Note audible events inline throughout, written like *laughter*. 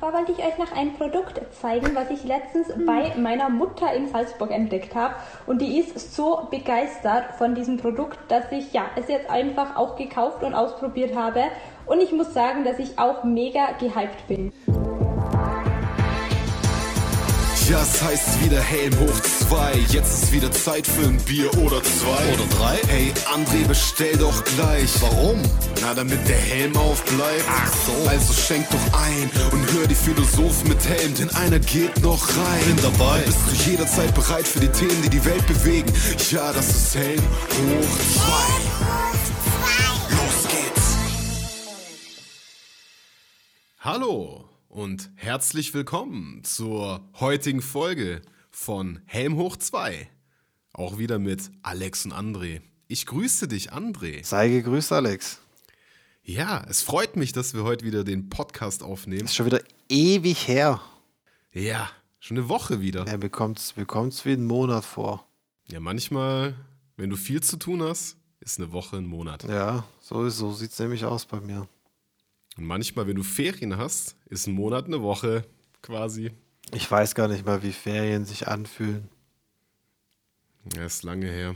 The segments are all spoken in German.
zwar wollte ich euch noch ein Produkt zeigen, was ich letztens bei meiner Mutter in Salzburg entdeckt habe. Und die ist so begeistert von diesem Produkt, dass ich ja es jetzt einfach auch gekauft und ausprobiert habe. Und ich muss sagen, dass ich auch mega gehypt bin. Ja, es heißt wieder Helm hoch zwei. Jetzt ist wieder Zeit für ein Bier oder zwei. Oder drei? Hey, André, bestell doch gleich. Warum? Na, damit der Helm aufbleibt. Ach so. Also schenk doch ein und hör die Philosophen mit Helm, denn einer geht noch rein. Bin dabei. Bist du jederzeit bereit für die Themen, die die Welt bewegen? Ja, das ist Helm hoch zwei. Los geht's. Hallo und herzlich willkommen zur heutigen Folge von Helm hoch 2. Auch wieder mit Alex und André. Ich grüße dich, André. Sei gegrüßt, Alex. Ja, es freut mich, dass wir heute wieder den Podcast aufnehmen. Ist schon wieder ewig her. Ja, schon eine Woche wieder. Er bekommt's, bekommt's wie einen Monat vor. Ja, manchmal, wenn du viel zu tun hast, ist eine Woche ein Monat. Ja, so, so sieht's nämlich aus bei mir. Und manchmal, wenn du Ferien hast, ist ein Monat eine Woche quasi. Ich weiß gar nicht mal, wie Ferien sich anfühlen. Ja, ist lange her.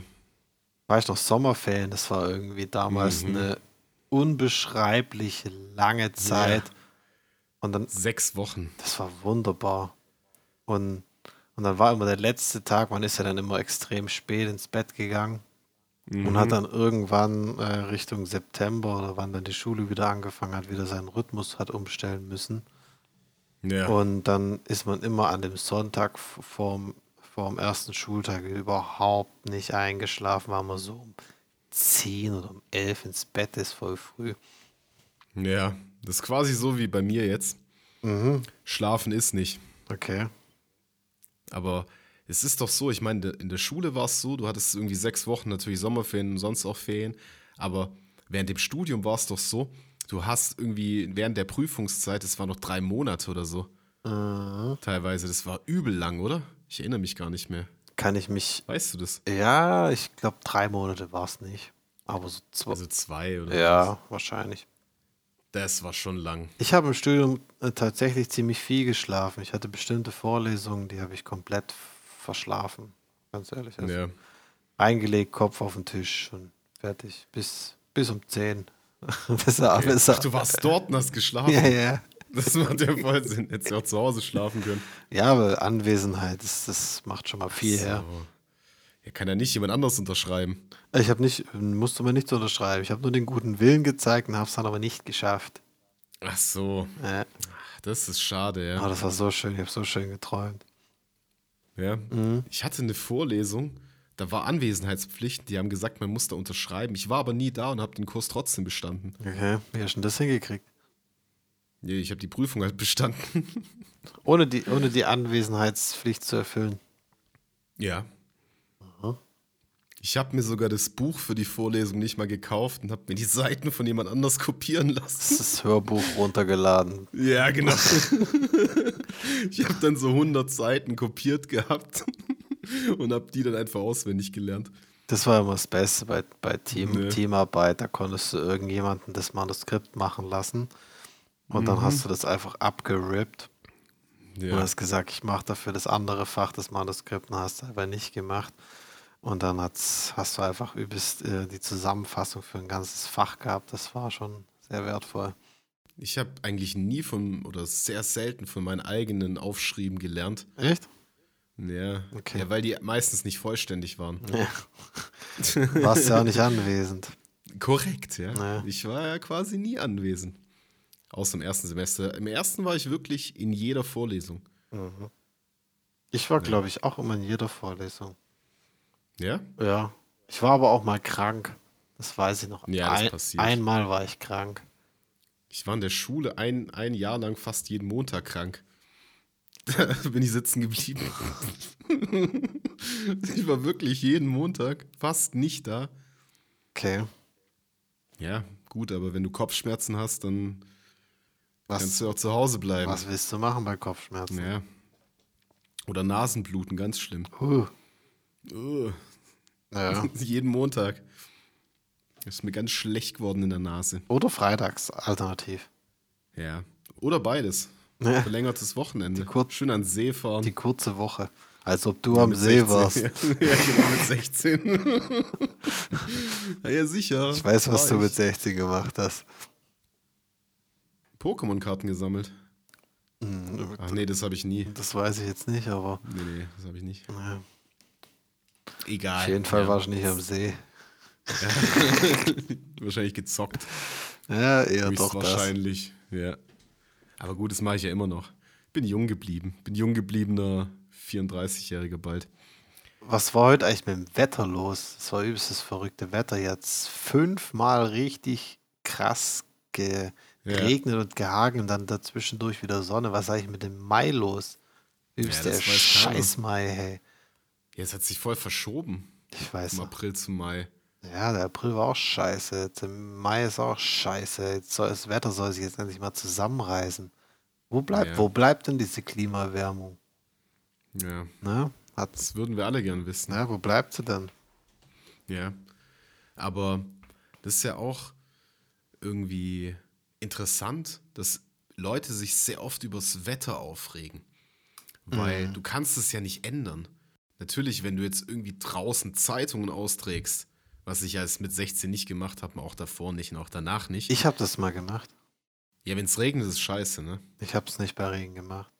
War ich noch Sommerferien? Das war irgendwie damals Mhm. eine unbeschreiblich lange Zeit. Und dann, Sechs Wochen. das war wunderbar. Und, und dann war immer der letzte Tag, man ist ja dann immer extrem spät ins Bett gegangen. Und hat dann irgendwann äh, Richtung September oder wann dann die Schule wieder angefangen hat, wieder seinen Rhythmus hat umstellen müssen. Ja. Und dann ist man immer an dem Sonntag vorm, vorm ersten Schultag überhaupt nicht eingeschlafen, weil man so um 10 oder um 11 ins Bett ist, voll früh. ja, das ist quasi so wie bei mir jetzt. Schlafen ist nicht. Okay. Aber es ist doch so, ich meine, in der Schule war es so, du hattest irgendwie sechs Wochen, natürlich Sommerferien und sonst auch Ferien, aber während dem Studium war es doch so, du hast irgendwie während der Prüfungszeit, es waren noch drei Monate oder so, teilweise, das war übel lang, oder? Ich erinnere mich gar nicht mehr. Kann ich mich. Weißt du das? Ja, ich glaube, drei Monate war es nicht. Aber so zwei. Also zwei oder ja, wahrscheinlich. Das war schon lang. Ich habe im Studium äh, tatsächlich ziemlich viel geschlafen. Ich hatte bestimmte Vorlesungen, die habe ich komplett verschlafen. Ganz ehrlich. Also Ja. Reingelegt, Kopf auf den Tisch und fertig. Bis, bis um 10. bis er alles Ach, du warst dort und hast geschlafen. Ja, ja. Das macht ja voll Sinn. Hättest du auch zu Hause schlafen können. Ja, aber Anwesenheit, das, das macht schon mal viel her. So. Ja, kann ja nicht jemand anders unterschreiben. Ich habe nicht, musste mir nichts unterschreiben. Ich habe nur den guten Willen gezeigt und habe es dann aber nicht geschafft. Ach so, Ja. Ach, das ist schade, ja. Aber das war so schön, ich habe so schön geträumt. Ja. Mhm. Ich hatte eine Vorlesung, da war Anwesenheitspflicht, die haben gesagt, man muss da unterschreiben. Ich war aber nie da und habe den Kurs trotzdem bestanden. Okay, wie hast du denn das hingekriegt? Nee, ich habe die Prüfung halt bestanden. Ohne die, ohne die Anwesenheitspflicht zu erfüllen. Ja. Ich habe mir sogar das Buch für die Vorlesung nicht mal gekauft und habe mir die Seiten von jemand anders kopieren lassen. Das ist das Hörbuch runtergeladen. Ja, genau. *laughs* ich habe dann so 100 Seiten kopiert gehabt *laughs* und habe die dann einfach auswendig gelernt. Das war immer das Beste bei, bei Team, Nee. Teamarbeit. Da konntest du irgendjemanden das Manuskript machen lassen. Und dann hast du das einfach abgerippt und Ja. hast gesagt, ich mache dafür das andere Fach das Manuskript und hast aber nicht gemacht. Und dann hat's, hast du einfach übelst äh, die Zusammenfassung für ein ganzes Fach gehabt. Das war schon sehr wertvoll. Ich habe eigentlich nie von oder sehr selten von meinen eigenen Aufschrieben gelernt. Echt? Ja, Okay. ja weil die meistens nicht vollständig waren. Ja. Warst ja auch nicht anwesend. Korrekt, ja. Ja. Ich war ja quasi nie anwesend. Außer im ersten Semester. Im ersten war ich wirklich in jeder Vorlesung. Ich war, glaube ich, auch immer in jeder Vorlesung. Ja? Ja. Ich war aber auch mal krank. Das weiß ich noch. Ja, das Ein, passiert. Einmal war ich krank. Ich war in der Schule ein, ein Jahr lang fast jeden Montag krank. *laughs* Da bin ich sitzen geblieben. *laughs* ich war wirklich jeden Montag fast nicht da. Okay. Ja, gut, aber wenn du Kopfschmerzen hast, dann kannst Was, du auch zu Hause bleiben. was willst du machen bei Kopfschmerzen? Ja. Oder Nasenbluten, ganz schlimm. Huh. Ugh. Ja. *laughs* Jeden Montag. Ist mir ganz schlecht geworden in der Nase. Oder freitags alternativ. Ja. Oder beides. Ja. Verlängertes Wochenende. Schön an See fahren. Die kurze Woche. Als ob du am Mit See 16. warst. Ja, *laughs* ja, genau, mit 16. ja, *laughs* ja, sicher. Ich weiß, was du mit 16 gemacht hast. Pokémon-Karten gesammelt. Hm, Ach nee, das habe ich nie. Das weiß ich jetzt nicht, aber Nee, nee, das habe ich nicht. ja, Egal. auf jeden Fall ja. warst du nicht am See. *laughs* Wahrscheinlich gezockt. Ja, eher doch das. Wahrscheinlich, ja. Aber gut, das mache ich ja immer noch. Bin jung geblieben. Bin jung gebliebener 34-Jähriger bald. Was war heute eigentlich mit dem Wetter los? Es war übelst das verrückte Wetter. Jetzt fünfmal richtig krass geregnet und gehagelt und dann dazwischendurch wieder Sonne. Was ist eigentlich mit dem Mai los? Übelst Ja, der das. Scheiß Mai, hey. Ja, es hat sich voll verschoben. Ich weiß Vom. April zum Mai. Ja, der April war auch scheiße. Jetzt im Mai ist auch scheiße. Jetzt soll, das Wetter soll sich jetzt endlich mal zusammenreißen. Wo bleibt, Ja. wo bleibt denn diese Klimaerwärmung? Ja, Ne? Hat, das würden wir alle gern wissen. ne, wo bleibt sie denn? Ja. Aber das ist ja auch irgendwie interessant, dass Leute sich sehr oft übers Wetter aufregen. Weil du kannst es ja nicht ändern. Natürlich, wenn du jetzt irgendwie draußen Zeitungen austrägst, was ich als mit 16 nicht gemacht habe, auch davor nicht und auch danach nicht. Ich habe das mal gemacht. ja, wenn es regnet, ist scheiße, ne? Ich habe es nicht bei Regen gemacht.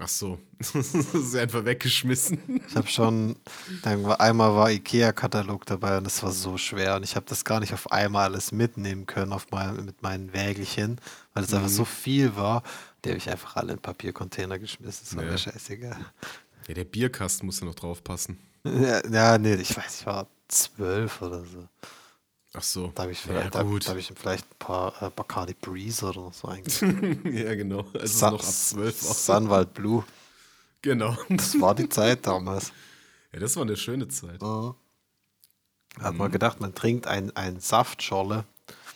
Ach so. *laughs* das ist einfach weggeschmissen. Ich habe schon, einmal war Ikea-Katalog dabei und es war so schwer und ich habe das gar nicht auf einmal alles mitnehmen können auf mein, mit meinen Wägelchen, weil es einfach Mhm. so viel war. Die habe ich einfach alle in Papiercontainer geschmissen. Das war Ja. mir scheißegal. Ja, der Bierkasten muss ja noch drauf passen. Ja, ja, nee, ich weiß, ich war zwölf oder so. Ach so. Da habe ich ja, vielleicht, da, da hab ich vielleicht ein paar äh, Bacardi Breeze oder so eingeschrieben. *laughs* ja, genau. Also Sun- noch ab 12 war. Sunwald Blue. Genau. Das war die Zeit damals. Ja, das war eine schöne Zeit. Hat Mhm. man gedacht, man trinkt ein, ein Saftschorle.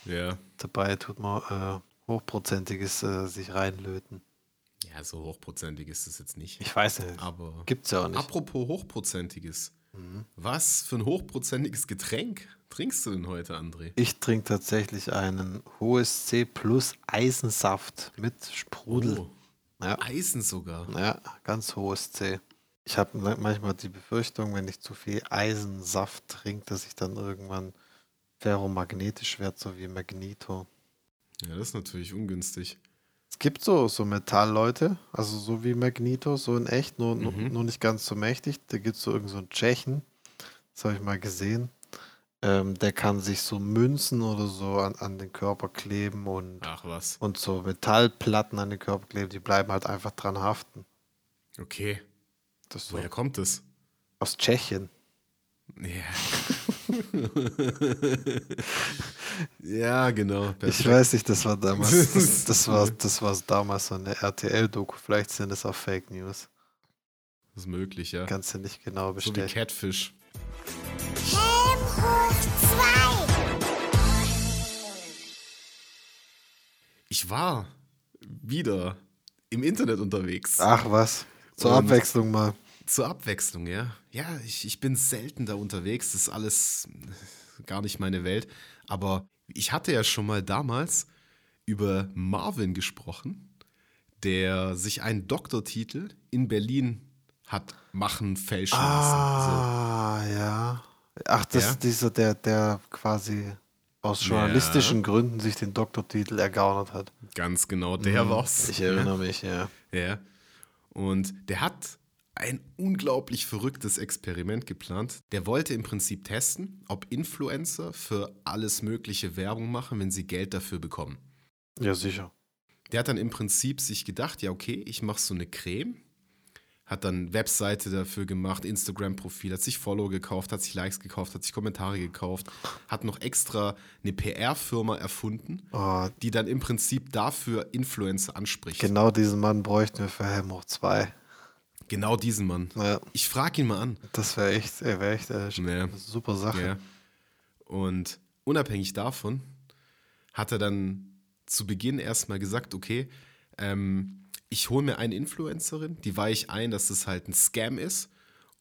Ja. Dabei tut man äh, hochprozentiges äh, sich reinlöten. Ja, so hochprozentig ist es jetzt nicht. Ich weiß nicht. Aber Gibt's ja auch nicht. Mhm. apropos hochprozentiges. Was für ein hochprozentiges Getränk trinkst du denn heute, André? Ich trinke tatsächlich einen hohes C plus Eisensaft mit Sprudel. Oh, Ja, Eisen sogar. ja, ganz hohes C. Ich habe manchmal die Befürchtung, wenn ich zu viel Eisensaft trinke, dass ich dann irgendwann ferromagnetisch werde, so wie Magneto. Ja, das ist natürlich ungünstig. Es gibt so, so Metallleute, also so wie Magneto, so in echt, nur, nur- nur nicht ganz so mächtig. Da gibt es so irgendeinen so einen Tschechen, das habe ich mal gesehen. Ähm, der kann sich so Münzen oder so an, an den Körper kleben und, und so Metallplatten an den Körper kleben, die bleiben halt einfach dran haften. Okay. So Woher kommt das? aus Tschechien. Ja. *laughs* *laughs* ja, genau. Ich Perfekt. weiß nicht, das war damals, *laughs* das, das war, das war damals so eine RTL-Doku. Vielleicht sind es auch Fake News. Das ist möglich, ja. Kannst du nicht genau So wie bestellen. Catfish. Helm hoch 2. Ich war wieder im Internet unterwegs. Ach was, zur Und- Abwechslung mal. Zur Abwechslung, ja. Ja, ich, ich bin selten da unterwegs. Das ist alles gar nicht meine Welt. Aber ich hatte ja schon mal damals über Marvin gesprochen, der sich einen Doktortitel in Berlin hat machen, fälschen lassen. Ah, ja. Ach, das Ja? ist dieser, der, der quasi aus journalistischen Gründen sich den Doktortitel ergaunert hat. So, ganz genau, der war's. Ich erinnere mich, ja. Ja. Und der hat ein unglaublich verrücktes Experiment geplant. Der wollte im Prinzip testen, ob Influencer für alles mögliche Werbung machen, wenn sie Geld dafür bekommen. Ja, sicher. Der hat dann im Prinzip sich gedacht, ja okay, ich mache so eine Creme, hat dann Webseite dafür gemacht, Instagram-Profil, hat sich Follow gekauft, hat sich Likes gekauft, hat sich Kommentare gekauft, hat noch extra eine PR-Firma erfunden, Oh, die dann im Prinzip dafür Influencer anspricht. genau diesen Mann bräuchten wir für Helm hoch 2. Genau diesen Mann. Ja, Ich frage ihn mal an. das wäre echt, äh, wär echt äh, Ja. eine super Sache. Ja. Und unabhängig davon hat er dann zu Beginn erstmal gesagt, okay, ähm, ich hole mir eine Influencerin, die weihe ich ein, dass das halt ein Scam ist.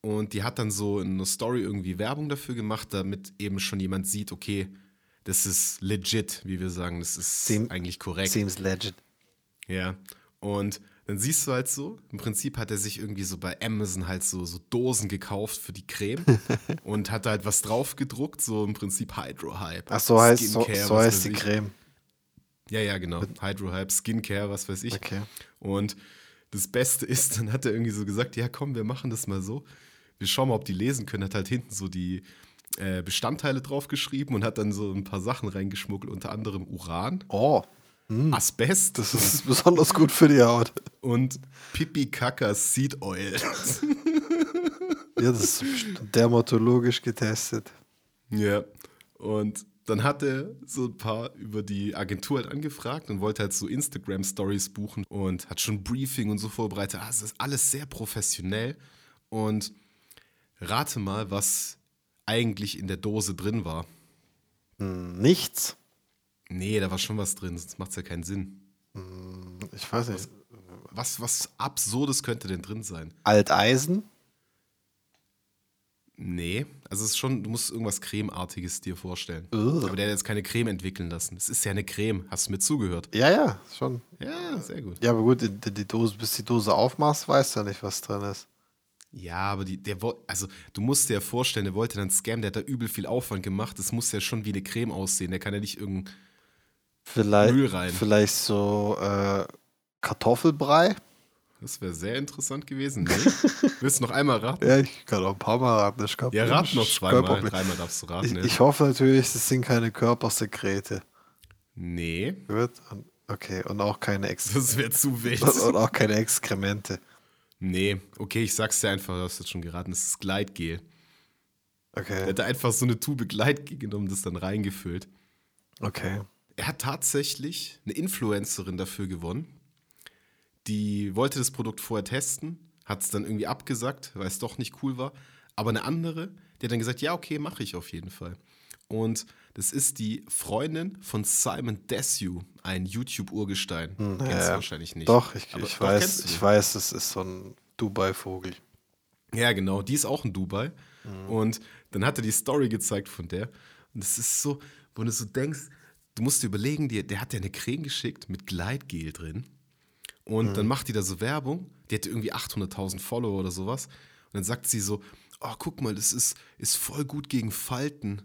Und die hat dann so in einer Story irgendwie Werbung dafür gemacht, damit eben schon jemand sieht, okay, das ist legit, wie wir sagen, das ist Seem- eigentlich korrekt. Seems legit. Ja. Und dann siehst du halt so, im Prinzip hat er sich irgendwie so bei Amazon halt so, so Dosen gekauft für die Creme *laughs* und hat halt was drauf gedruckt, so im Prinzip Hydro Hype. Ach, so heißt, so, Skincare, so heißt die ich. Creme. Ja, ja, genau. Hydro Hype, Skincare, was weiß ich. Okay. Und das Beste *laughs* ist, dann hat er irgendwie so gesagt, ja komm, wir machen das mal so. Wir schauen mal, ob die lesen können. Hat halt hinten so die äh, Bestandteile draufgeschrieben und hat dann so ein paar Sachen reingeschmuggelt, unter anderem Uran, Oh, Asbest das ist *laughs* besonders gut für die Haut. und Pipi Kaka Seed Oil. *laughs* Ja, das ist dermatologisch getestet. ja. Und dann hat er so ein paar über die Agentur halt angefragt und wollte halt so Instagram-Stories buchen und hat schon Briefing und so vorbereitet. Ah, es ist alles sehr professionell. Und rate mal, was eigentlich in der Dose drin war. Nichts. Nee, da war schon was drin, sonst macht es ja keinen Sinn. Ich weiß nicht. Was, was Absurdes könnte denn drin sein? Alteisen? Nee, also es ist schon, du musst irgendwas Cremeartiges dir vorstellen. Ugh. Aber der hat jetzt keine Creme entwickeln lassen. Es ist ja eine Creme. Hast du mir zugehört? Ja, ja, schon. Ja, sehr gut. Ja, aber gut, die, die Dose, bis die Dose aufmachst, weißt du ja nicht, was drin ist. Ja, aber die, der also du musst dir ja vorstellen, der wollte dann scammen, der hat da übel viel Aufwand gemacht. Das muss ja schon wie eine Creme aussehen. Der kann ja nicht irgendein. Vielleicht, Müll rein. vielleicht so äh, Kartoffelbrei. Das wäre sehr interessant gewesen. Nee? *laughs* Willst du noch einmal raten? Ja, ich kann auch ein paar Mal raten. Ich glaub, Ja, rat noch zweimal. Dreimal darfst du raten. Ich, ja. ich hoffe natürlich, das sind keine Körpersekrete. nee, Gut? Okay, und auch keine Ex *laughs* das wäre zu wild. *laughs* und auch keine Exkremente. Nee, okay, ich sag's dir einfach, du hast jetzt schon geraten, es ist Gleitgel. Er Okay, hat da einfach so eine Tube Gleitgel genommen, das dann reingefüllt. okay. Er hat tatsächlich eine Influencerin dafür gewonnen. Die wollte das Produkt vorher testen, hat es dann irgendwie abgesagt, weil es doch nicht cool war. Aber eine andere, die hat dann gesagt, ja, okay, mache ich auf jeden Fall. Und das ist die Freundin von Simon Desue, ein YouTube-Urgestein. Kennst du ja, wahrscheinlich nicht. Doch, ich, Aber ich doch, weiß, kennst du ich weiß, das ist so ein Dubai-Vogel. Ja, genau, die ist auch in Dubai. Mhm. Und dann hat er die Story gezeigt von der. Und es ist so, wo du so denkst, du musst dir überlegen, die, der hat ja eine Creme geschickt mit Gleitgel drin. Und Mhm. dann macht die da so Werbung. Die hatte irgendwie 800.000 Follower oder sowas. Und dann sagt sie so: Oh, guck mal, das ist, ist voll gut gegen Falten.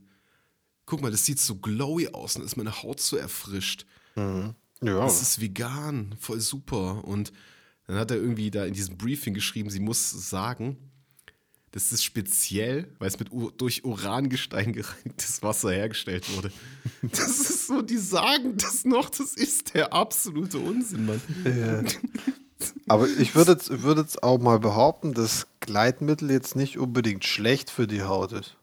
Guck mal, das sieht so glowy aus und ist meine Haut so erfrischt. Ja, Das ist vegan, voll super. Und dann hat er irgendwie da in diesem Briefing geschrieben, sie muss sagen, das ist speziell, weil es mit durch Urangestein gereinigtes Wasser hergestellt wurde. *laughs* Das ist so, die sagen das noch, das ist der absolute Unsinn, Mann. aber ich würde jetzt, würde jetzt auch mal behaupten, dass Gleitmittel jetzt nicht unbedingt schlecht für die Haut ist.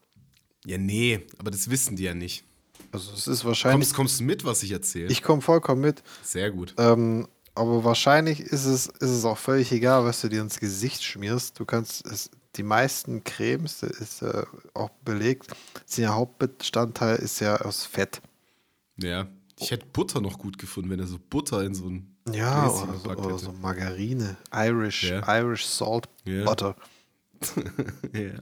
Ja, nee, aber das wissen die ja nicht. Also es ist wahrscheinlich. Kommst, kommst du mit, was ich erzähle? Ich komme vollkommen mit. Sehr gut. Ähm, aber wahrscheinlich ist es, ist es auch völlig egal, was du dir ins Gesicht schmierst. Du kannst es, die meisten Cremes, das ist äh, auch belegt, sind ja Hauptbestandteil ist ja aus Fett. Ja, ich hätte Butter noch gut gefunden, wenn er so Butter in so ein Ja, Gläschen oder so, oder so Margarine, Irish, Ja. Irish Salt Ja. Butter. *laughs* Ja.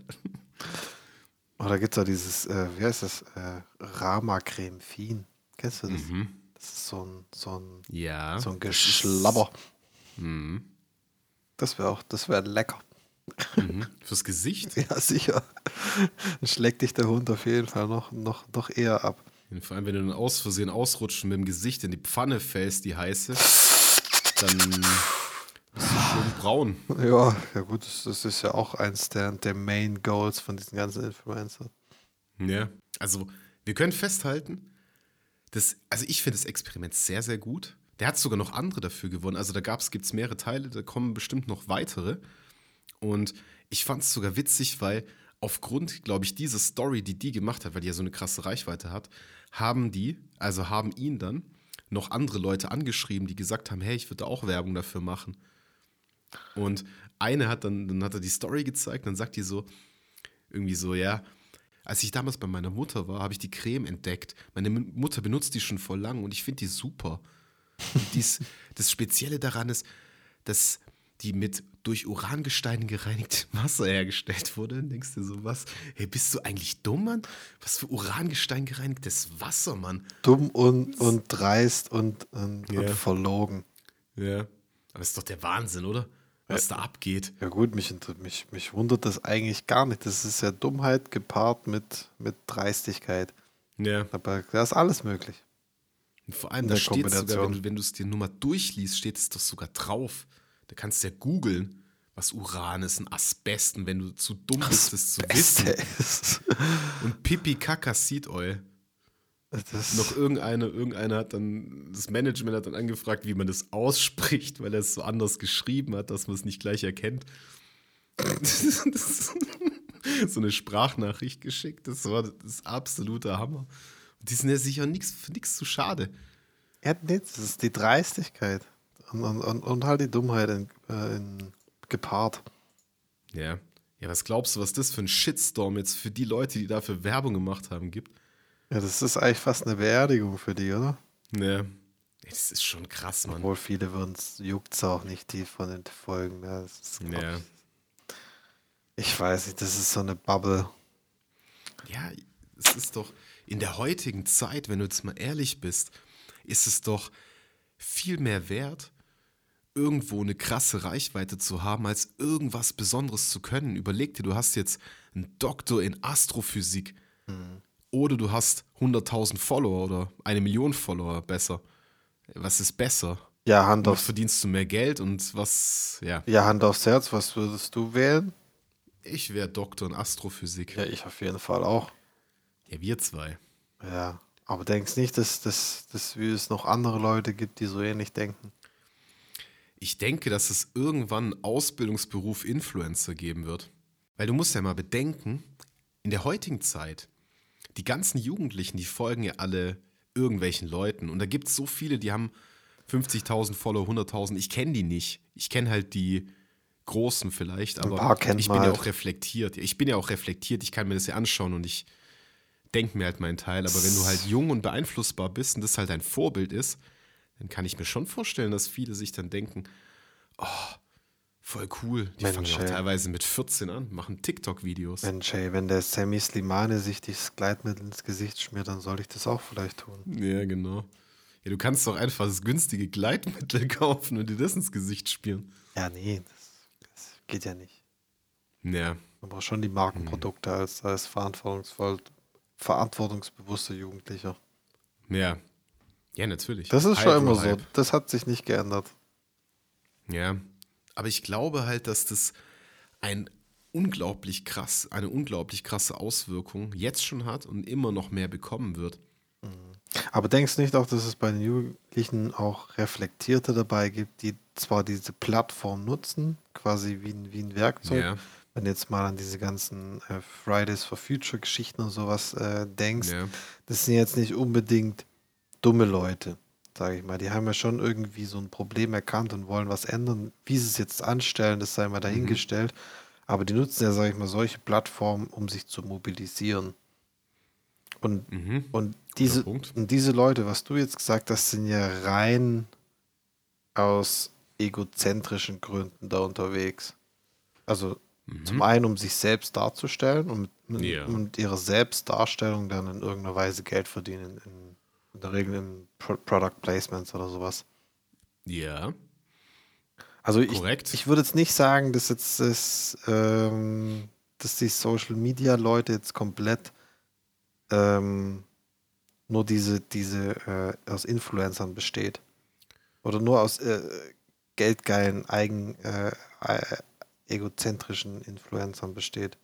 Oder gibt es da dieses, äh, wie heißt das, äh, Rama Creme Fin. Kennst du das? Das ist so ein, so ein, ja. so ein das Geschlabber. Mhm. Das wäre auch, das wäre lecker. Mhm. Fürs Gesicht. *laughs* Ja, sicher. Dann schlägt dich der Hund auf jeden Fall noch, noch, noch eher ab. Vor allem, wenn du dann aus Versehen ausrutscht und mit dem Gesicht in die Pfanne fällst, die heiße, dann bist du schon braun. Ja, ja gut, das, das ist ja auch eins der, der Main Goals von diesen ganzen Influencern. Ja. Also, wir können festhalten, dass, also ich finde das Experiment sehr, sehr gut. Der hat sogar noch andere dafür gewonnen. Also da gibt es mehrere Teile, da kommen bestimmt noch weitere. Und ich fand es sogar witzig, weil aufgrund, glaube ich, dieser Story, die die gemacht hat, weil die ja so eine krasse Reichweite hat, haben die, also haben ihn dann noch andere Leute angeschrieben, die gesagt haben, hey, ich würde auch Werbung dafür machen. Und eine hat dann, dann hat er die Story gezeigt, dann sagt die so, irgendwie so, ja, als ich damals bei meiner Mutter war, habe ich die Creme entdeckt. Meine Mutter benutzt die schon voll lang und ich finde die super. Und dies, das Spezielle daran ist, dass die mit durch Urangestein gereinigtem *laughs* Wasser hergestellt wurde. Dann denkst du so, was? Hey, bist du eigentlich dumm, Mann? Was für Urangestein gereinigtes Wasser, Mann? Dumm und, und dreist und, und, Ja. und verlogen. Ja. Aber das ist doch der Wahnsinn, oder? Was da abgeht. Ja gut, mich, mich, mich wundert das eigentlich gar nicht. Das ist ja Dummheit gepaart mit, mit Dreistigkeit. Ja. Aber da ist alles möglich. Und vor allem, In da steht sogar, Kombination. wenn, du- wenn du es dir nur mal durchliest, steht es doch sogar drauf. Da kannst du ja googeln, was Uran ist, ein Asbesten, wenn du zu dumm bist, das zu wissen. Und Pipi Kaka Seed Oil. Das, Noch irgendeiner, irgendeiner hat dann, das Management hat dann angefragt, wie man das ausspricht, weil er es so anders geschrieben hat, dass man es nicht gleich erkennt. *laughs* So eine Sprachnachricht geschickt. Das war das absolute Hammer. Und die sind ja sicher nichts zu schade. ja, nee, das ist die Dreistigkeit. Und, und, und, halt die Dummheit in, äh, in, gepaart. Ja. Ja, was glaubst du, was das für ein Shitstorm jetzt für die Leute, die dafür Werbung gemacht haben, gibt? Ja, das ist eigentlich fast eine Beerdigung für die, oder? Ja. Das ist schon krass, Mann. Obwohl viele würden es, juckt es auch nicht, die von den Folgen. Das ist, Ja. ich, ich weiß nicht, das ist so eine Bubble. Ja, es ist doch in der heutigen Zeit, wenn du jetzt mal ehrlich bist, ist es doch viel mehr wert, irgendwo eine krasse Reichweite zu haben, als irgendwas Besonderes zu können. Überleg dir, du hast jetzt einen Doktor in Astrophysik oder du hast 100.000 Follower oder eine Million Follower besser. Was ist besser? Ja, Hand Was aufs, verdienst du mehr Geld und was, ja. ja, Hand aufs Herz, was würdest du wählen? Ich wäre Doktor in Astrophysik. Ja, ich auf jeden Fall auch. Ja, wir zwei. Ja, aber denkst nicht, dass, dass, dass es noch andere Leute gibt, die so ähnlich denken? Ich denke, dass es irgendwann einen Ausbildungsberuf Influencer geben wird. Weil du musst ja mal bedenken, in der heutigen Zeit, die ganzen Jugendlichen, die folgen ja alle irgendwelchen Leuten. Und da gibt es so viele, die haben 50.000 Follower, 100.000. Ich kenne die nicht. Ich kenne halt die Großen vielleicht, aber ich bin ja halt. auch reflektiert. Ich bin ja auch reflektiert, ich kann mir das ja anschauen und ich denke mir halt meinen Teil. Aber wenn du halt jung und beeinflussbar bist und das halt dein Vorbild ist, dann kann ich mir schon vorstellen, dass viele sich dann denken, oh, voll cool. Die Mensch, fangen ja auch teilweise mit 14 an, machen TikTok-Videos. Mensch, ey, wenn der Sammy Slimane sich dieses Gleitmittel ins Gesicht schmiert, dann soll ich das auch vielleicht tun. Ja, genau. Ja, du kannst doch einfach das günstige Gleitmittel *laughs* kaufen und dir das ins Gesicht spielen. Ja, nee, das, das geht ja nicht. Ja, Man braucht schon die Markenprodukte als, als verantwortungsvoll, verantwortungsbewusster Jugendlicher. ja. Ja, natürlich. Das ist schon immer so. Hydro-Hype. Das hat sich nicht geändert. Ja, aber ich glaube halt, dass das ein unglaublich krass, eine unglaublich krasse Auswirkung jetzt schon hat und immer noch mehr bekommen wird. Aber denkst du nicht auch, dass es bei den Jugendlichen auch Reflektierte dabei gibt, die zwar diese Plattform nutzen, quasi wie ein, wie ein Werkzeug, Ja. wenn du jetzt mal an diese ganzen äh, Fridays for Future Geschichten und sowas äh, denkst, Ja. das sind jetzt nicht unbedingt dumme Leute, sage ich mal. Die haben ja schon irgendwie so ein Problem erkannt und wollen was ändern. Wie sie es jetzt anstellen, das sei mal dahingestellt. Aber die nutzen ja, sage ich mal, solche Plattformen, um sich zu mobilisieren. Und, Mhm. und, diese, und diese Leute, was du jetzt gesagt hast, sind ja rein aus egozentrischen Gründen da unterwegs. Also zum einen, um sich selbst darzustellen und mit, Mhm. Ja. und ihre Selbstdarstellung dann in irgendeiner Weise Geld verdienen. In, in der Regel in Pro Product Placements oder sowas. Ja. Also ich, Korrekt. ich würde jetzt nicht sagen, dass jetzt das, ähm, dass die Social Media Leute jetzt komplett ähm, nur diese, diese äh, aus Influencern besteht. Oder nur aus äh, geldgeilen, eigen, äh, äh, egozentrischen Influencern besteht.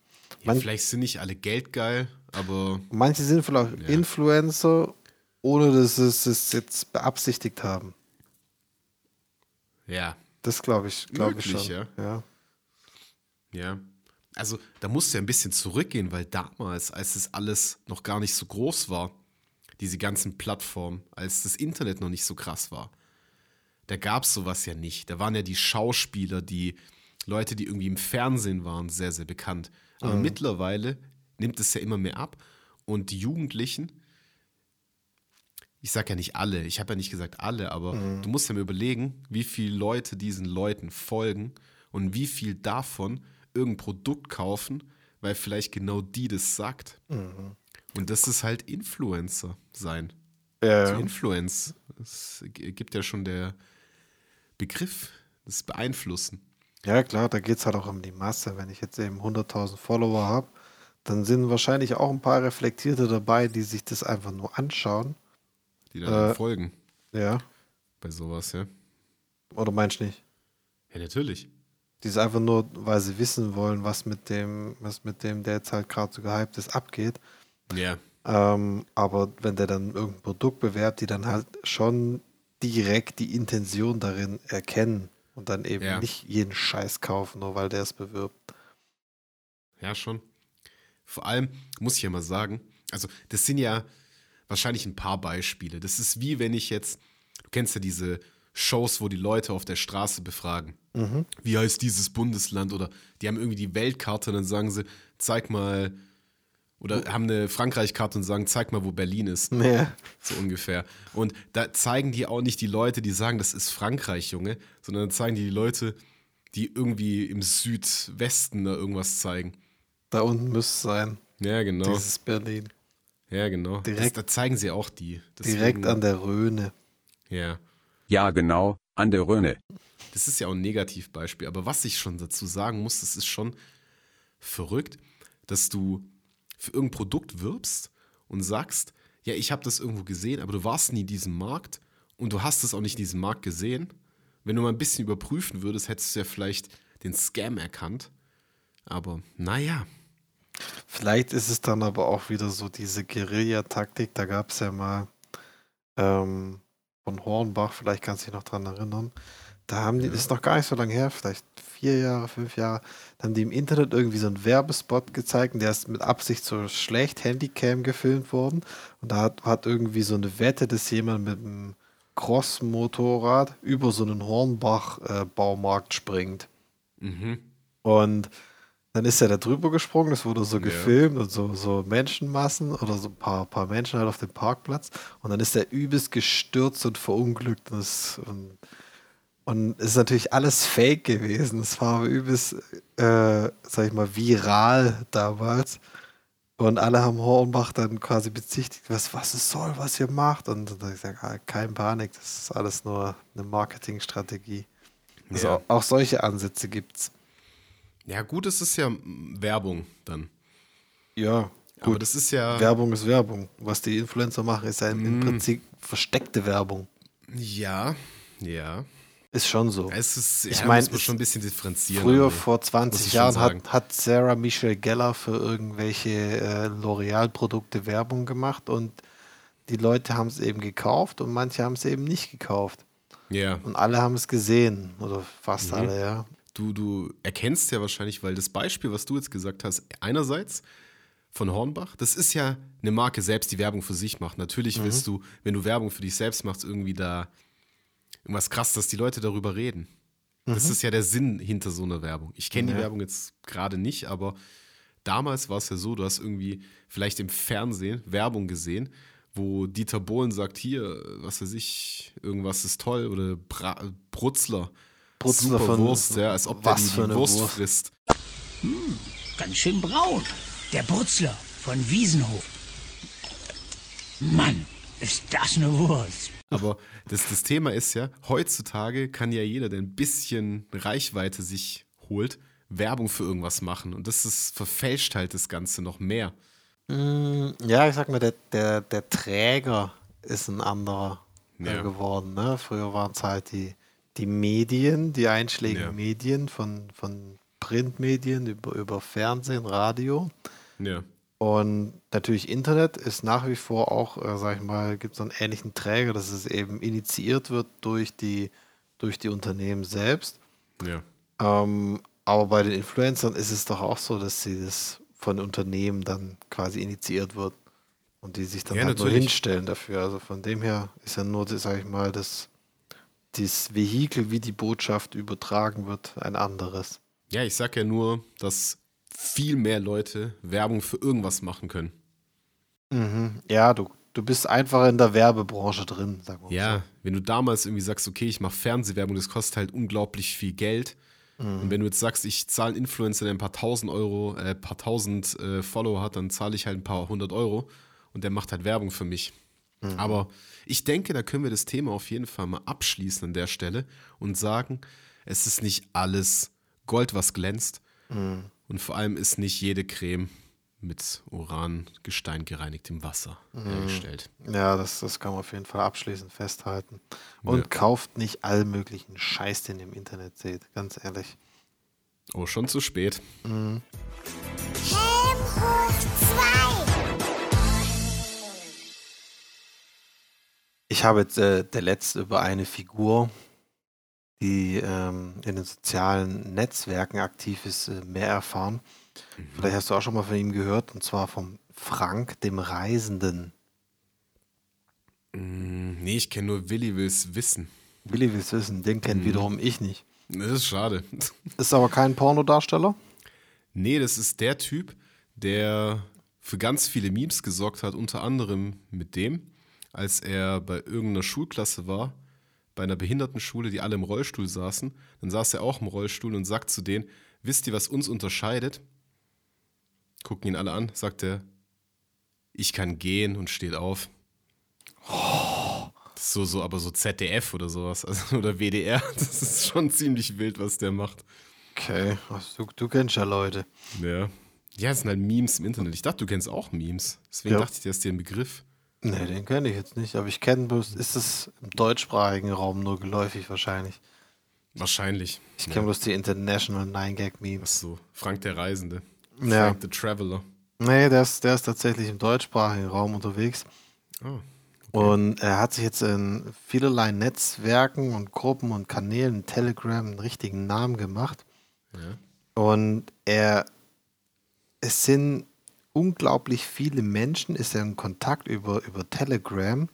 ja Man- vielleicht sind nicht alle geldgeil, aber Manche sind vielleicht auch Ja. Influencer, ohne dass sie es jetzt beabsichtigt haben. ja, Das glaube ich, glaube ich schon. ja. ja. ja. Also da musst du ja ein bisschen zurückgehen, weil damals, als es alles noch gar nicht so groß war, diese ganzen Plattformen, als das Internet noch nicht so krass war, da gab es sowas ja nicht. Da waren ja die Schauspieler, die Leute, die irgendwie im Fernsehen waren, sehr, sehr bekannt. Aber mittlerweile nimmt es ja immer mehr ab und die Jugendlichen, ich sage ja nicht alle, ich habe ja nicht gesagt alle, aber du musst ja mal überlegen, wie viele Leute diesen Leuten folgen und wie viel davon irgendein Produkt kaufen, weil vielleicht genau die das sagt. Und das ist halt Influencer sein. Zu ja. Influence. Es gibt ja schon der Begriff das beeinflussen. Ja, klar, da geht es halt auch um die Masse. Wenn ich jetzt eben 100.000 Follower habe, dann sind wahrscheinlich auch ein paar Reflektierte dabei, die sich das einfach nur anschauen. Die dann Äh, folgen Ja. bei sowas, ja. Oder meinst du nicht? Ja, natürlich. Die es einfach nur, weil sie wissen wollen, was mit dem, was mit dem, der jetzt halt gerade so gehypt ist, abgeht. Ja. Ähm, aber wenn der dann irgendein Produkt bewerbt, die dann halt schon direkt die Intention darin erkennen und dann eben Ja. nicht jeden Scheiß kaufen, nur weil der es bewirbt. Ja, schon. Vor allem muss ich ja mal sagen, also das sind ja wahrscheinlich ein paar Beispiele. Das ist wie wenn ich jetzt, du kennst ja diese Shows, wo die Leute auf der Straße befragen. Wie heißt dieses Bundesland? Oder die haben irgendwie die Weltkarte und dann sagen sie, zeig mal, oder haben eine Frankreich-Karte und sagen, zeig mal, wo Berlin ist. Nee. So ungefähr. Und da zeigen die auch nicht die Leute, die sagen, das ist Frankreich, Junge, sondern zeigen die die Leute, die irgendwie im Südwesten da irgendwas zeigen. Da unten müsste es sein. Ja, genau. Dieses Berlin. Ja, genau. direkt- das, da zeigen sie auch die. Direkt Deswegen- an der Rhöne. Ja. Ja genau, an der Rhöne. Das ist ja auch ein Negativbeispiel. Aber was ich schon dazu sagen muss, das ist schon verrückt, dass du für irgendein Produkt wirbst und sagst, ja, ich habe das irgendwo gesehen, aber du warst nie in diesem Markt und du hast es auch nicht in diesem Markt gesehen. Wenn du mal ein bisschen überprüfen würdest, hättest du ja vielleicht den Scam erkannt. Aber naja, Vielleicht ist es dann aber auch wieder so diese Guerilla-Taktik. Da gab es ja mal ähm, von Hornbach, vielleicht kannst du dich noch dran erinnern. Da haben die, das ist noch gar nicht so lange her, vielleicht vier Jahre, fünf Jahre, da haben die im Internet irgendwie so einen Werbespot gezeigt und der ist mit Absicht so schlecht Handycam gefilmt worden. Und da hat, hat irgendwie so eine Wette, dass jemand mit einem Cross-Motorrad über so einen Hornbach-Baumarkt springt. Und dann ist er da drüber gesprungen, es wurde so gefilmt und so, so Menschenmassen oder so ein paar, paar Menschen halt auf dem Parkplatz. Und dann ist er übelst gestürzt und verunglückt. Und, es, und, und es ist natürlich alles fake gewesen. Es war übelst, äh, sag ich mal, viral damals. Und alle haben Hornbach dann quasi bezichtigt, was, was es soll, was ihr macht. Und dann habe ich gesagt, ah, kein Panik, das ist alles nur eine Marketingstrategie. Also Ja. auch, auch solche Ansätze gibt's. Ja gut, es ist ja mm, Werbung dann. Ja, Aber gut. das ist ja, Werbung ist Werbung. Was die Influencer machen, ist ja im Prinzip versteckte Werbung. ja, ja. Ist schon so. Es ist, Ich ja, mein, muss man es- schon ein bisschen differenzieren. Früher, aber vor muss 20 ich schon Jahren, hat, hat Sarah Michelle Geller für irgendwelche äh, L'Oreal-Produkte Werbung gemacht und die Leute haben es eben gekauft und manche haben es eben nicht gekauft. Ja, Und alle haben es gesehen. Oder fast Mhm. alle, ja. Du, du erkennst ja wahrscheinlich, weil das Beispiel, was du jetzt gesagt hast, einerseits von Hornbach, das ist ja eine Marke selbst, die Werbung für sich macht. Natürlich Mhm. willst du, wenn du Werbung für dich selbst machst, irgendwie da irgendwas krass, dass die Leute darüber reden. Das ist ja der Sinn hinter so einer Werbung. Ich kenne die Mhm. Ja. Werbung jetzt gerade nicht, aber damals war es ja so, du hast irgendwie vielleicht im Fernsehen Werbung gesehen, wo Dieter Bohlen sagt, hier, was weiß ich, irgendwas ist toll oder Bra Brutzler. Brutzler Super von- Wurst, ja, als ob der was die, für die eine Wurst, Wurst. frisst. Ganz schön braun. Der Brutzler von Wiesenhof. Mann, ist das eine Wurst. Aber das, das Thema ist ja, heutzutage kann ja jeder, der ein bisschen Reichweite sich holt, Werbung für irgendwas machen. Und das ist, verfälscht halt das Ganze noch mehr. Ja, ich sag mal, der, der, der Träger ist ein anderer Ja. geworden. Ne? Früher waren es halt die, die Medien, die einschlägigen Ja. Medien von, von Printmedien über, über Fernsehen, Radio. Ja. Und natürlich Internet ist nach wie vor auch, äh, sag ich mal, gibt es einen ähnlichen Träger, dass es eben initiiert wird durch die, durch die Unternehmen selbst. Ja. Ähm, aber bei den Influencern ist es doch auch so, dass sie das von Unternehmen dann quasi initiiert wird und die sich dann Ja, halt nur hinstellen dafür. Also von dem her ist ja nur, sag ich mal, das, das Vehikel, wie die Botschaft übertragen wird, ein anderes. Ja, ich sag ja nur, dass viel mehr Leute Werbung für irgendwas machen können. Ja, du, du bist einfach in der Werbebranche drin, sagen wir mal Ja, wenn du damals irgendwie sagst, okay, ich mache Fernsehwerbung, das kostet halt unglaublich viel Geld. Und wenn du jetzt sagst, ich zahle einen Influencer, der ein paar tausend Euro, äh, paar tausend äh, Follower hat, dann zahle ich halt ein paar hundert Euro und der macht halt Werbung für mich. Aber ich denke, da können wir das Thema auf jeden Fall mal abschließen an der Stelle und sagen, es ist nicht alles Gold, was glänzt. Mhm. Und vor allem ist nicht jede Creme mit Urangestein gereinigtem Wasser Mhm. hergestellt. Ja, das, das kann man auf jeden Fall abschließend festhalten. Und Ja. kauft nicht all möglichen Scheiß, den ihr im Internet seht, ganz ehrlich. Oh, schon zu spät. Helm hoch 2. Ich habe jetzt äh, der letzte über eine Figur, die ähm, in den sozialen Netzwerken aktiv ist, äh, mehr erfahren. Vielleicht hast du auch schon mal von ihm gehört, und zwar vom Frank, dem Reisenden. Hm, Nee, ich kenne nur Willi will's wissen. Willi will's wissen, den kennt wiederum ich nicht. Das ist schade. *laughs* Ist aber kein Pornodarsteller? Nee, das ist der Typ, der für ganz viele Memes gesorgt hat, unter anderem mit dem, als er bei irgendeiner Schulklasse war, bei einer Behindertenschule, die alle im Rollstuhl saßen, dann saß er auch im Rollstuhl und sagt zu denen, wisst ihr, was uns unterscheidet? Gucken ihn alle an, sagt er, ich kann gehen und steht auf. Ist so, so, aber so ZDF oder sowas, *laughs* also, oder WDR, das ist schon ziemlich wild, was der macht. Okay, du, du kennst ja Leute. Ja. Ja, das sind halt Memes im Internet. Ich dachte, du kennst auch Memes. Deswegen Ja. dachte ich, der ist dir ein Begriff. Nee, den kenne ich jetzt nicht, aber ich kenne bloß, ist es im deutschsprachigen Raum nur geläufig wahrscheinlich. Wahrscheinlich. Ich kenne bloß die International 9-Gag-Memes. So, Frank der Reisende. Ja. Frank the Traveler. Nee, der ist, der ist tatsächlich im deutschsprachigen Raum unterwegs. Oh. Und er hat sich jetzt in vielerlei Netzwerken und Gruppen und Kanälen, Telegram, einen richtigen Namen gemacht. Ja. Und er, es sind unglaublich viele Menschen, ist er in Kontakt über, über Telegram.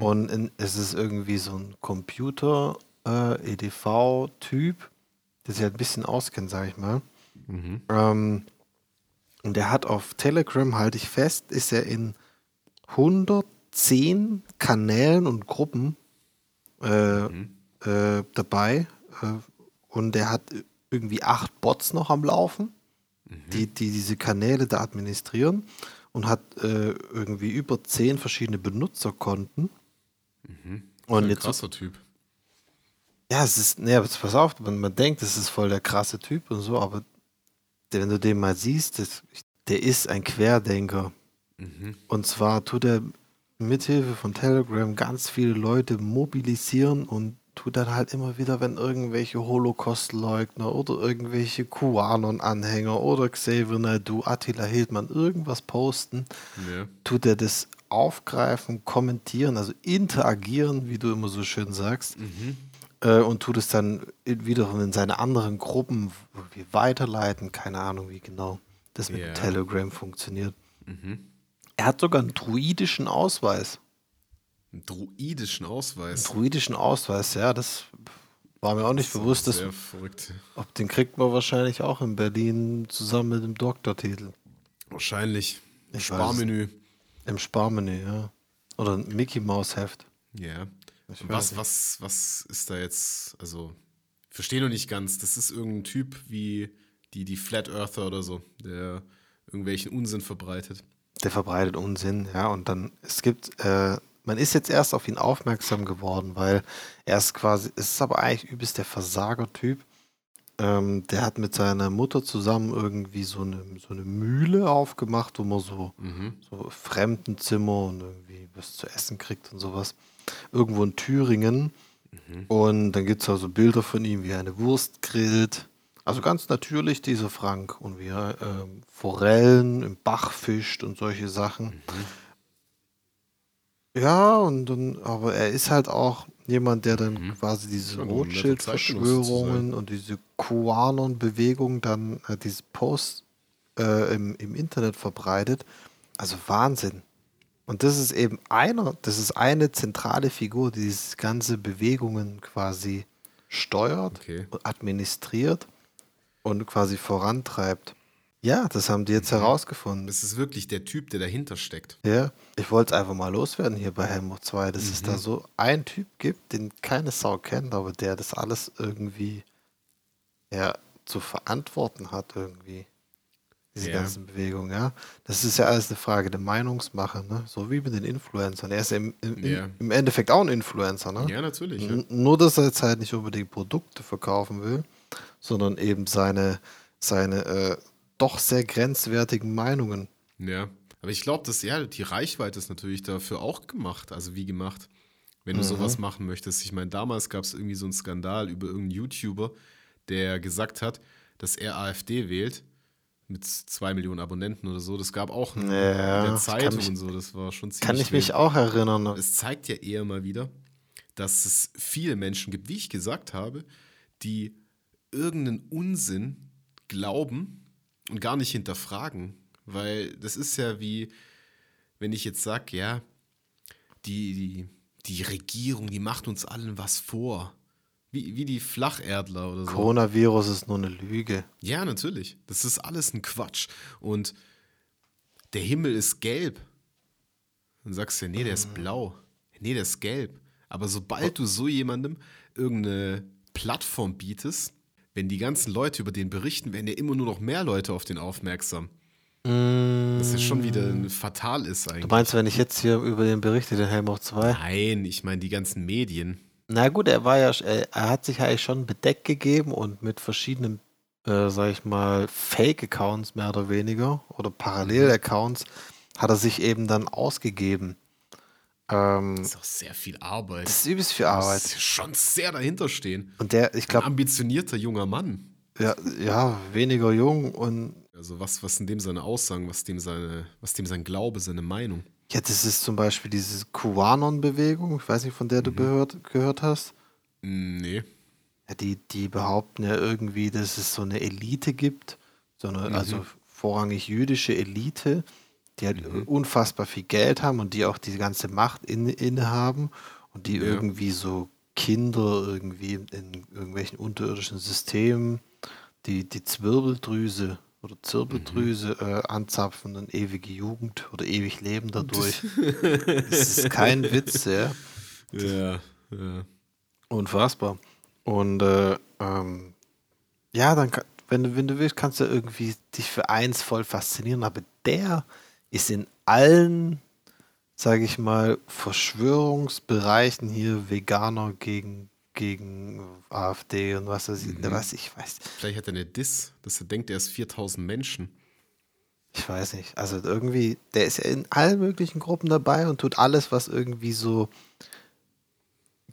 Und in, es ist irgendwie so ein Computer, äh, EDV-Typ, der sich halt ein bisschen auskennt, sag ich mal. Ähm, und er hat auf Telegram, halte ich fest, ist er in 110 Kanälen und Gruppen äh, äh, dabei. Äh, und er hat irgendwie acht Bots noch am Laufen, die, die diese Kanäle da administrieren und hat äh, irgendwie über zehn verschiedene Benutzerkonten. Und Ein jetzt krasser Typ. ja, es ist, ne, aber jetzt pass auf, man, man denkt, das ist voll der krasse Typ und so, aber wenn du den mal siehst, das, der ist ein Querdenker. Und zwar tut er mithilfe von Telegram ganz viele Leute mobilisieren und tut dann halt immer wieder, wenn irgendwelche Holocaust-Leugner oder irgendwelche QAnon-Anhänger oder Xavier Naidoo, Attila Hildmann irgendwas posten, Ja. tut er das aufgreifen, kommentieren, also interagieren, wie du immer so schön sagst, äh, und tut es dann wiederum in seine anderen Gruppen irgendwie weiterleiten. Keine Ahnung, wie genau das mit Ja. Telegram funktioniert. Er hat sogar einen druidischen Ausweis. Einen druidischen Ausweis. Druidischen Ausweis, ja, das war mir auch nicht bewusst. Das, Sehr verrückt. ob den kriegt man wahrscheinlich auch in Berlin zusammen mit dem Doktortitel. Wahrscheinlich. Ich Sparmenü. Im Sparmenü, ja. Oder ein Mickey Maus Heft. Ja. Weiß was, was, was ist da jetzt, also, verstehe noch nicht ganz. Das ist irgendein Typ wie die, die Flat Earther oder so, der irgendwelchen Unsinn verbreitet. Der verbreitet Unsinn, ja. Und dann, es gibt, äh, man ist jetzt erst auf ihn aufmerksam geworden, weil er ist quasi, es ist aber eigentlich übelst der Versager-Typ. Ähm, der hat mit seiner Mutter zusammen irgendwie so eine, so eine Mühle aufgemacht, wo man so, so Fremdenzimmer und irgendwie was zu essen kriegt und sowas. Irgendwo in Thüringen. Und dann gibt es also Bilder von ihm, wie er eine Wurst grillt. Also ganz natürlich dieser Frank und wie er ähm, Forellen im Bach fischt und solche Sachen. Ja, und dann, aber er ist halt auch jemand, der dann quasi diese Rothschild-Verschwörungen und diese QAnon-Bewegung dann äh, diese Posts äh, im, im Internet verbreitet. Also Wahnsinn. Und das ist eben einer, das ist eine zentrale Figur, die diese ganze Bewegungen quasi steuert Okay. und administriert und quasi vorantreibt. Ja, das haben die jetzt Mhm. herausgefunden. Das ist wirklich der Typ, der dahinter steckt. Ja, ich wollte es einfach mal loswerden hier bei Helmut 2, dass es da so einen Typ gibt, den keine Sau kennt, aber der das alles irgendwie ja, zu verantworten hat irgendwie. diese Ja. ganzen Bewegungen, ja. Das ist ja alles eine Frage der Meinungsmache, ne? So wie mit den Influencern. Er ist ja im, im, Ja. im Endeffekt auch ein Influencer, ne? Ja, natürlich. Ja. Nur, dass er jetzt halt nicht unbedingt Produkte verkaufen will, sondern eben seine, seine äh, doch sehr grenzwertigen Meinungen. Ja, aber ich glaube, dass ja, die Reichweite ist natürlich dafür auch gemacht. Also wie gemacht, wenn du sowas machen möchtest. Ich meine, damals gab es irgendwie so einen Skandal über irgendeinen YouTuber, der gesagt hat, dass er AfD wählt mit zwei Millionen Abonnenten oder so. Das gab auch in Ja, der Zeitung mich- und so. Das war schon ziemlich. Kann ich mich auch erinnern. Ne? Es zeigt ja eher mal wieder, dass es viele Menschen gibt, wie ich gesagt habe, die irgendeinen Unsinn glauben und gar nicht hinterfragen. Weil das ist ja wie, wenn ich jetzt sage, ja, die, die, die Regierung, die macht uns allen was vor. Wie, wie die Flacherdler oder so. Coronavirus ist nur eine Lüge. Ja, natürlich. Das ist alles ein Quatsch. Und der Himmel ist gelb. Dann sagst du, nee, der ist blau. Nee, der ist gelb. Aber sobald du so jemandem irgendeine Plattform bietest, wenn die ganzen Leute über den berichten, werden ja immer nur noch mehr Leute auf den aufmerksam. Das ist schon wieder fatal ist Du eigentlich. meinst, wenn ich jetzt hier über den berichte, den Helm hoch 2? Nein, ich meine die ganzen Medien. Na gut, er war ja, er, hat sich eigentlich schon bedeckt gegeben und mit verschiedenen, äh, sag ich mal, Fake-Accounts mehr oder weniger oder Parallel-Accounts hat er sich eben dann ausgegeben. Ähm, Das ist auch sehr viel Arbeit. das ist übelst viel Arbeit. muss schon sehr dahinter stehen. Und der, ich Ein glaube, ambitionierter junger Mann. ja, ja, weniger jung und Also was, was sind dem seine Aussagen, was dem seine, was dem sein Glaube, seine Meinung? ja, das ist zum Beispiel diese QAnon-Bewegung, ich weiß nicht, von der du gehört, gehört hast. Nee. Ja, die, die behaupten ja irgendwie, dass es so eine Elite gibt, so eine, also vorrangig jüdische Elite, die halt unfassbar viel Geld haben und die auch die ganze Macht in, innehaben und die Ja. irgendwie so Kinder irgendwie in irgendwelchen unterirdischen Systemen, die die Zwirbeldrüse oder Zirbeldrüse äh, anzapfen und ewige Jugend oder ewig Leben dadurch. *laughs* das ist kein Witz, ja. Ja, ja. Unfassbar. Und äh, ähm, ja, dann, wenn du, wenn du willst, kannst du irgendwie dich für eins voll faszinieren, aber der ist in allen, sage ich mal, Verschwörungsbereichen hier Veganer gegen, gegen AfD und was weiß ich, was ich weiß. Vielleicht hat er eine Diss, dass er denkt, er ist 4000 Menschen. Ich weiß nicht. Also irgendwie, der ist ja in allen möglichen Gruppen dabei und tut alles, was irgendwie so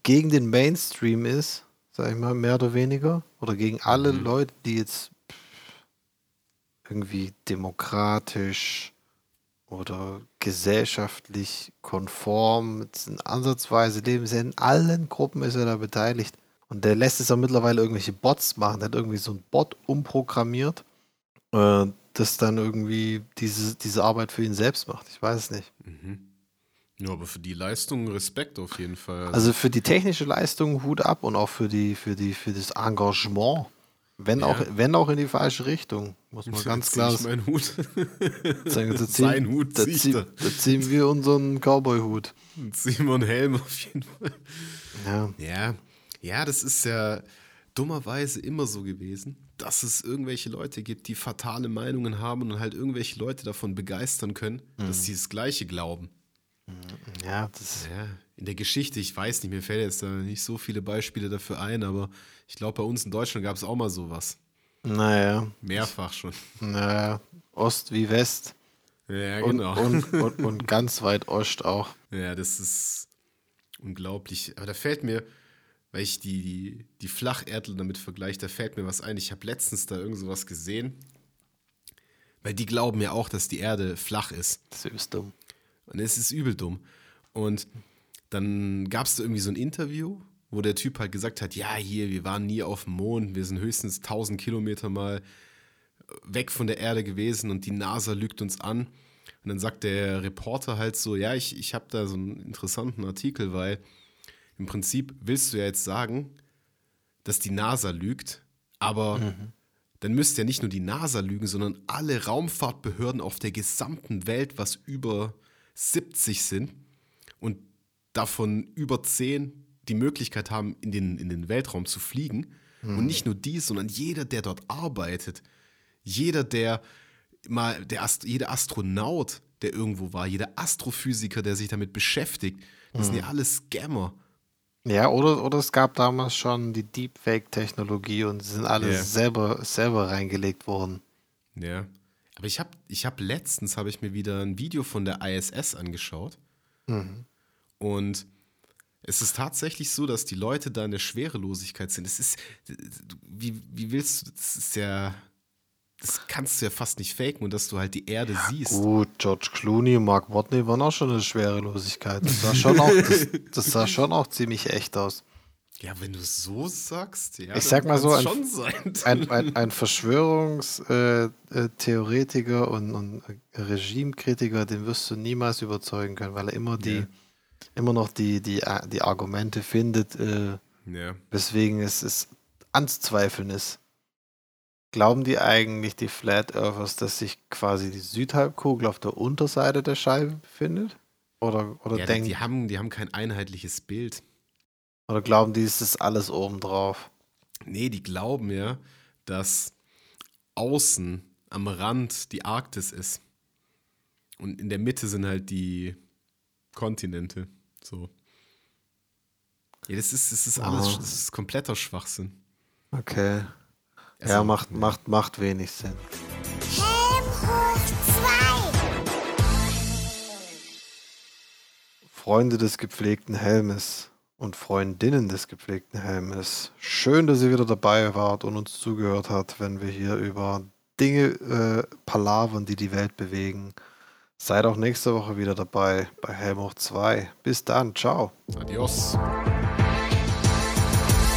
gegen den Mainstream ist, sag ich mal, mehr oder weniger. Oder gegen alle Leute, die jetzt irgendwie demokratisch oder gesellschaftlich konform ansatzweise leben. Ist ja in allen Gruppen ist er da beteiligt. Und der lässt es auch mittlerweile irgendwelche Bots machen. Der hat irgendwie so ein Bot umprogrammiert, äh, das dann irgendwie diese, diese Arbeit für ihn selbst macht. Ich weiß es nicht. Ja, aber für die Leistung Respekt auf jeden Fall. Also für die technische Leistung Hut ab und auch für die, für die, für das Engagement. Wenn, Ja. auch, wenn auch in die falsche Richtung, muss man ganz klar meinen Hut. *laughs* sagen. Da *laughs* Sein Hut da, zieh da. da ziehen wir unseren Cowboy-Hut. Simon Helm auf jeden Fall. Ja. Ja, ja, das ist ja dummerweise immer so gewesen, dass es irgendwelche Leute gibt, die fatale Meinungen haben und halt irgendwelche Leute davon begeistern können, dass sie das Gleiche glauben. ja, das Ja, in der Geschichte, ich weiß nicht, mir fällt jetzt da nicht so viele Beispiele dafür ein, aber ich glaube, bei uns in Deutschland gab es auch mal sowas. naja, Mehrfach schon. naja, Ost wie West. Ja, Und, genau. und, *laughs* und, und ganz weit Ost auch. Ja, das ist unglaublich. Aber da fällt mir, weil ich die, die, die Flacherdler damit vergleiche, da fällt mir was ein. Ich habe letztens da irgend sowas gesehen. Weil die glauben ja auch, dass die Erde flach ist. Das ist dumm. Und es ist übel dumm. Und dann gab es da irgendwie so ein Interview, wo der Typ halt gesagt hat, ja, hier, wir waren nie auf dem Mond, wir sind höchstens 1000 Kilometer mal weg von der Erde gewesen und die NASA lügt uns an. Und dann sagt der Reporter halt so, ja, ich, ich habe da so einen interessanten Artikel, weil im Prinzip willst du ja jetzt sagen, dass die NASA lügt, aber dann müsste ja nicht nur die NASA lügen, sondern alle Raumfahrtbehörden auf der gesamten Welt, was über 70 sind und davon über 10 die Möglichkeit haben, in den, in den Weltraum zu fliegen. Und nicht nur die, sondern jeder, der dort arbeitet, jeder, der mal der Ast jeder Astronaut, der irgendwo war, jeder Astrophysiker, der sich damit beschäftigt, das sind ja alles Scammer. Ja, oder, oder es gab damals schon die Deepfake-Technologie und sie sind alle Ja. selber, selber reingelegt worden. Ja. Aber ich habe ich hab letztens habe ich mir wieder ein Video von der ISS angeschaut. Und es ist tatsächlich so, dass die Leute da in der Schwerelosigkeit sind. Es ist, wie, wie willst du, das ist ja, das kannst du ja fast nicht faken und dass du halt die Erde siehst. Gut, George Clooney und Mark Watney waren auch schon eine Schwerelosigkeit. Das sah schon auch, das, das sah schon auch ziemlich echt aus. Ja, wenn du es so sagst, ja. Ich sag mal so, ein- schon sein. Ein, ein, ein Verschwörungstheoretiker äh, Theoretiker und, und Regimekritiker, den wirst du niemals überzeugen können, weil er immer die, Ja. Immer noch die, die, die Argumente findet, äh, ja. weswegen es, es anzweifeln ist. Glauben die eigentlich, die Flat Earthers, dass sich quasi die Südhalbkugel auf der Unterseite der Scheibe befindet? Oder, oder, ja denken, die, haben, die haben kein einheitliches Bild. oder glauben die, es ist alles oben drauf? Nee, die glauben ja, dass außen am Rand die Arktis ist. Und in der Mitte sind halt die Kontinente. So. Ja, das ist, das ist alles, Ah. das ist kompletter Schwachsinn. Okay. Also, ja, macht, macht, macht wenig Sinn. Helm hoch 2. Freunde des gepflegten Helmes und Freundinnen des gepflegten Helmes. Schön, dass ihr wieder dabei wart und uns zugehört habt, wenn wir hier über Dinge äh, palavern, die die Welt bewegen. Seid auch nächste Woche wieder dabei bei Helm hoch 2. Bis dann, ciao. Adios.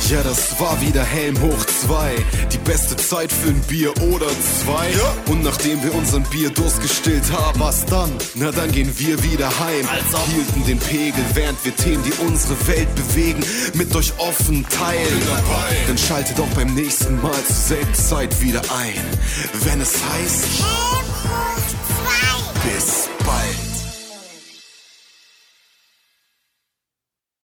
Ja, das war wieder Helm hoch 2. Die beste Zeit für ein Bier oder zwei. Und nachdem wir unseren Bierdurst gestillt haben, was dann? Na, dann gehen wir wieder heim. Hielten den Pegel, während wir Themen, die unsere Welt bewegen, mit euch offen teilen. Dann schaltet auch beim nächsten Mal zur selben Zeit wieder ein. Wenn es heißt. This fight.